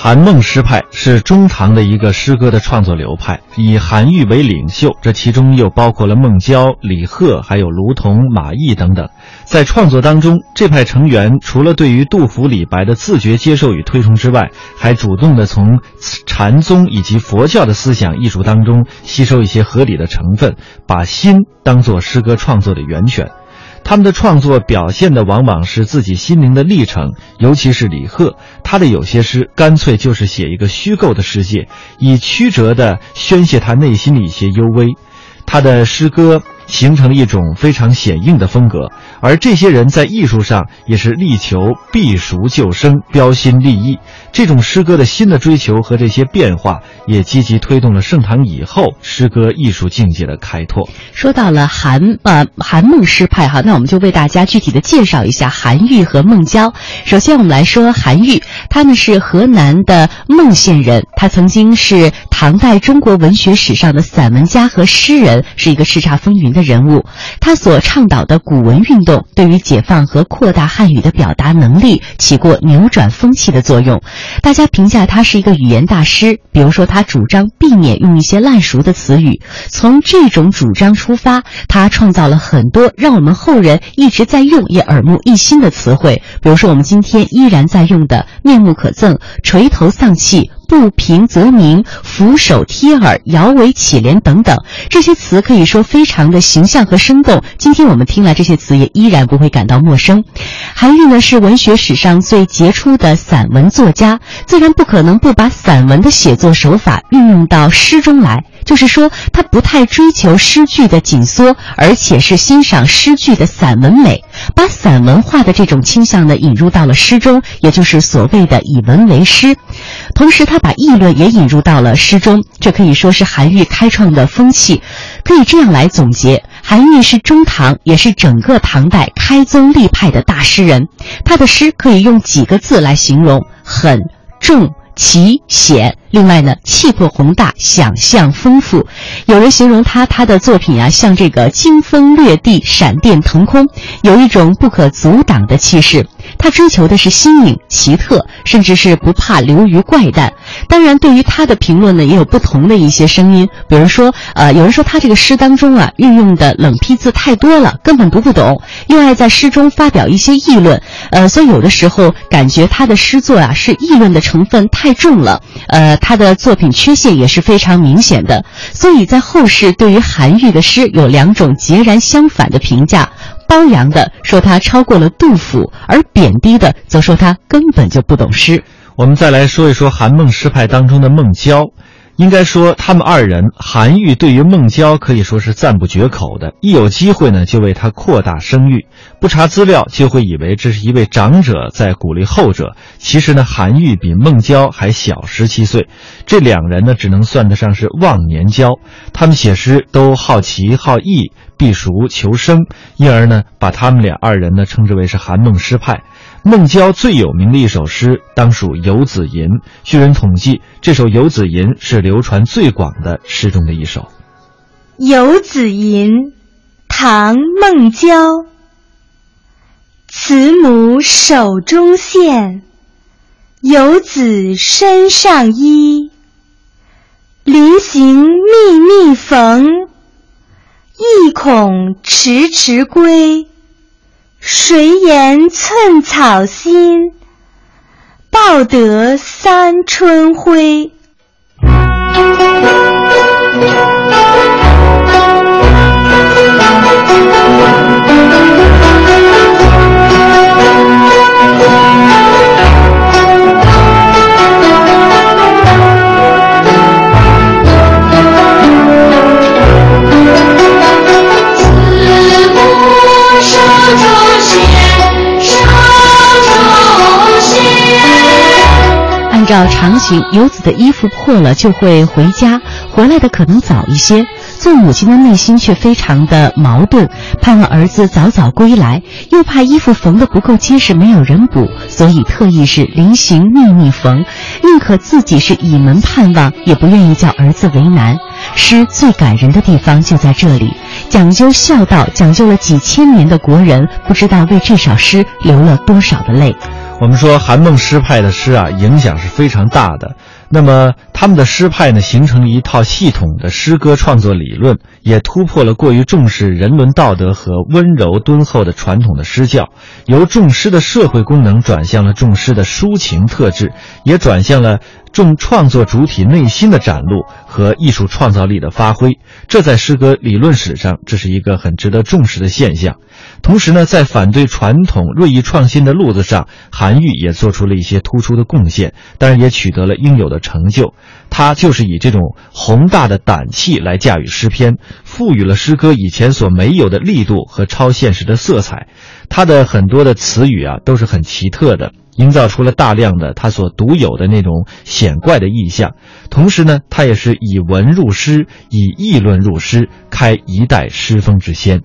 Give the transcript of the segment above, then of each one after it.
韩孟诗派是中唐的一个诗歌的创作流派，以韩愈为领袖，这其中又包括了孟郊、李贺，还有卢仝、马邑等等。在创作当中，这派成员除了对于杜甫、李白的自觉接受与推崇之外，还主动的从禅宗以及佛教的思想艺术当中吸收一些合理的成分，把心当作诗歌创作的源泉。他们的创作表现的往往是自己心灵的历程，尤其是李贺，他的有些诗干脆就是写一个虚构的世界，以曲折的宣泄他内心的一些幽微。他的诗歌形成了一种非常显硬的风格，而这些人在艺术上也是力求避俗就生、标新立异。这种诗歌的新的追求和这些变化，也积极推动了盛唐以后诗歌艺术境界的开拓。说到了韩呃韩孟诗派哈，那我们就为大家具体的介绍一下韩愈和孟郊。首先我们来说韩愈，他呢是河南的孟县人，他曾经是唐代中国文学史上的散文家和诗人，是一个叱咤风云的人物。他所倡导的古文运动，对于解放和扩大汉语的表达能力起过扭转风气的作用。大家评价他是一个语言大师，比如说他主张避免用一些烂熟的词语。从这种主张出发，他创造了很多让我们后人一直在用也耳目一新的词汇，比如说我们今天依然在用的“面目可憎”“垂头丧气”。不平则鸣、俯首贴耳、摇尾乞怜等等，这些词可以说非常的形象和生动。今天我们听来这些词也依然不会感到陌生。韩愈呢是文学史上最杰出的散文作家，自然不可能不把散文的写作手法运用到诗中来。就是说，他不太追求诗句的紧缩，而且是欣赏诗句的散文美，把散文化的这种倾向呢引入到了诗中，也就是所谓的以文为诗。同时，他把议论也引入到了诗中，这可以说是韩愈开创的风气。可以这样来总结：韩愈是中唐，也是整个唐代开宗立派的大诗人。他的诗可以用几个字来形容：狠、重、奇、险。另外呢，气魄宏大，想象丰富。有人形容他他的作品啊，像这个惊风掠地、闪电腾空，有一种不可阻挡的气势。他追求的是新颖、奇特，甚至是不怕流于怪诞。当然，对于他的评论呢，也有不同的一些声音。比如说，呃，有人说他这个诗当中啊，运用的冷僻字太多了，根本读不懂；又爱在诗中发表一些议论，呃，所以有的时候感觉他的诗作啊是议论的成分太重了。呃，他的作品缺陷也是非常明显的。所以在后世对于韩愈的诗有两种截然相反的评价。褒扬的说他超过了杜甫，而贬低的则说他根本就不懂诗。我们再来说一说韩孟诗派当中的孟郊。应该说，他们二人，韩愈对于孟郊可以说是赞不绝口的，一有机会呢，就为他扩大声誉。不查资料，就会以为这是一位长者在鼓励后者。其实呢，韩愈比孟郊还小十七岁，这两人呢，只能算得上是忘年交。他们写诗都好奇好义，避俗求生，因而呢，把他们俩二人呢称之为是韩孟诗派。孟郊最有名的一首诗当属《游子吟》。据人统计，这首《游子吟》是流传最广的诗中的一首。《游子吟》，唐·孟郊。慈母手中线，游子身上衣。临行密密缝，意恐迟迟归。谁言寸草心，报得三春晖。照常情，游子的衣服破了就会回家，回来的可能早一些。做母亲的内心却非常的矛盾，盼望儿子早早归来，又怕衣服缝得不够结实，没有人补，所以特意是临行密密缝，宁可自己是倚门盼望，也不愿意叫儿子为难。诗最感人的地方就在这里，讲究孝道，讲究了几千年的国人，不知道为这首诗流了多少的泪。我们说韩孟诗派的诗啊，影响是非常大的。那么他们的诗派呢，形成了一套系统的诗歌创作理论，也突破了过于重视人伦道德和温柔敦厚的传统的诗教，由重诗的社会功能转向了重诗的抒情特质，也转向了重创作主体内心的展露和艺术创造力的发挥。这在诗歌理论史上，这是一个很值得重视的现象。同时呢，在反对传统、锐意创新的路子上，韩愈也做出了一些突出的贡献，当然也取得了应有的成就。他就是以这种宏大的胆气来驾驭诗篇，赋予了诗歌以前所没有的力度和超现实的色彩。他的很多的词语啊，都是很奇特的。营造出了大量的他所独有的那种显怪的意象，同时呢，他也是以文入诗，以议论入诗，开一代诗风之先。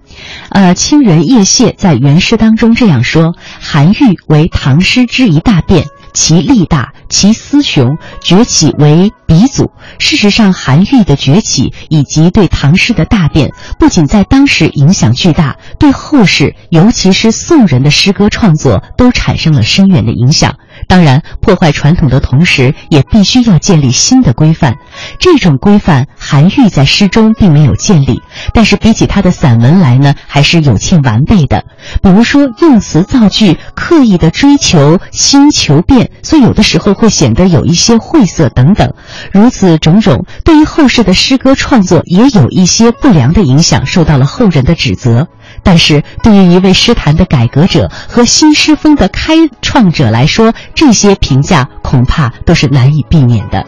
呃，清人叶燮在原诗当中这样说：“韩愈为唐诗之一大变。”其力大，其思雄，崛起为鼻祖。事实上，韩愈的崛起以及对唐诗的大变，不仅在当时影响巨大，对后世，尤其是宋人的诗歌创作，都产生了深远的影响。当然，破坏传统的同时，也必须要建立新的规范。这种规范，韩愈在诗中并没有建立，但是比起他的散文来呢，还是有欠完备的。比如说，用词造句刻意的追求新求变，所以有的时候会显得有一些晦涩等等。如此种种，对于后世的诗歌创作也有一些不良的影响，受到了后人的指责。但是对于一位诗坛的改革者和新诗风的开创者来说，这些评价恐怕都是难以避免的。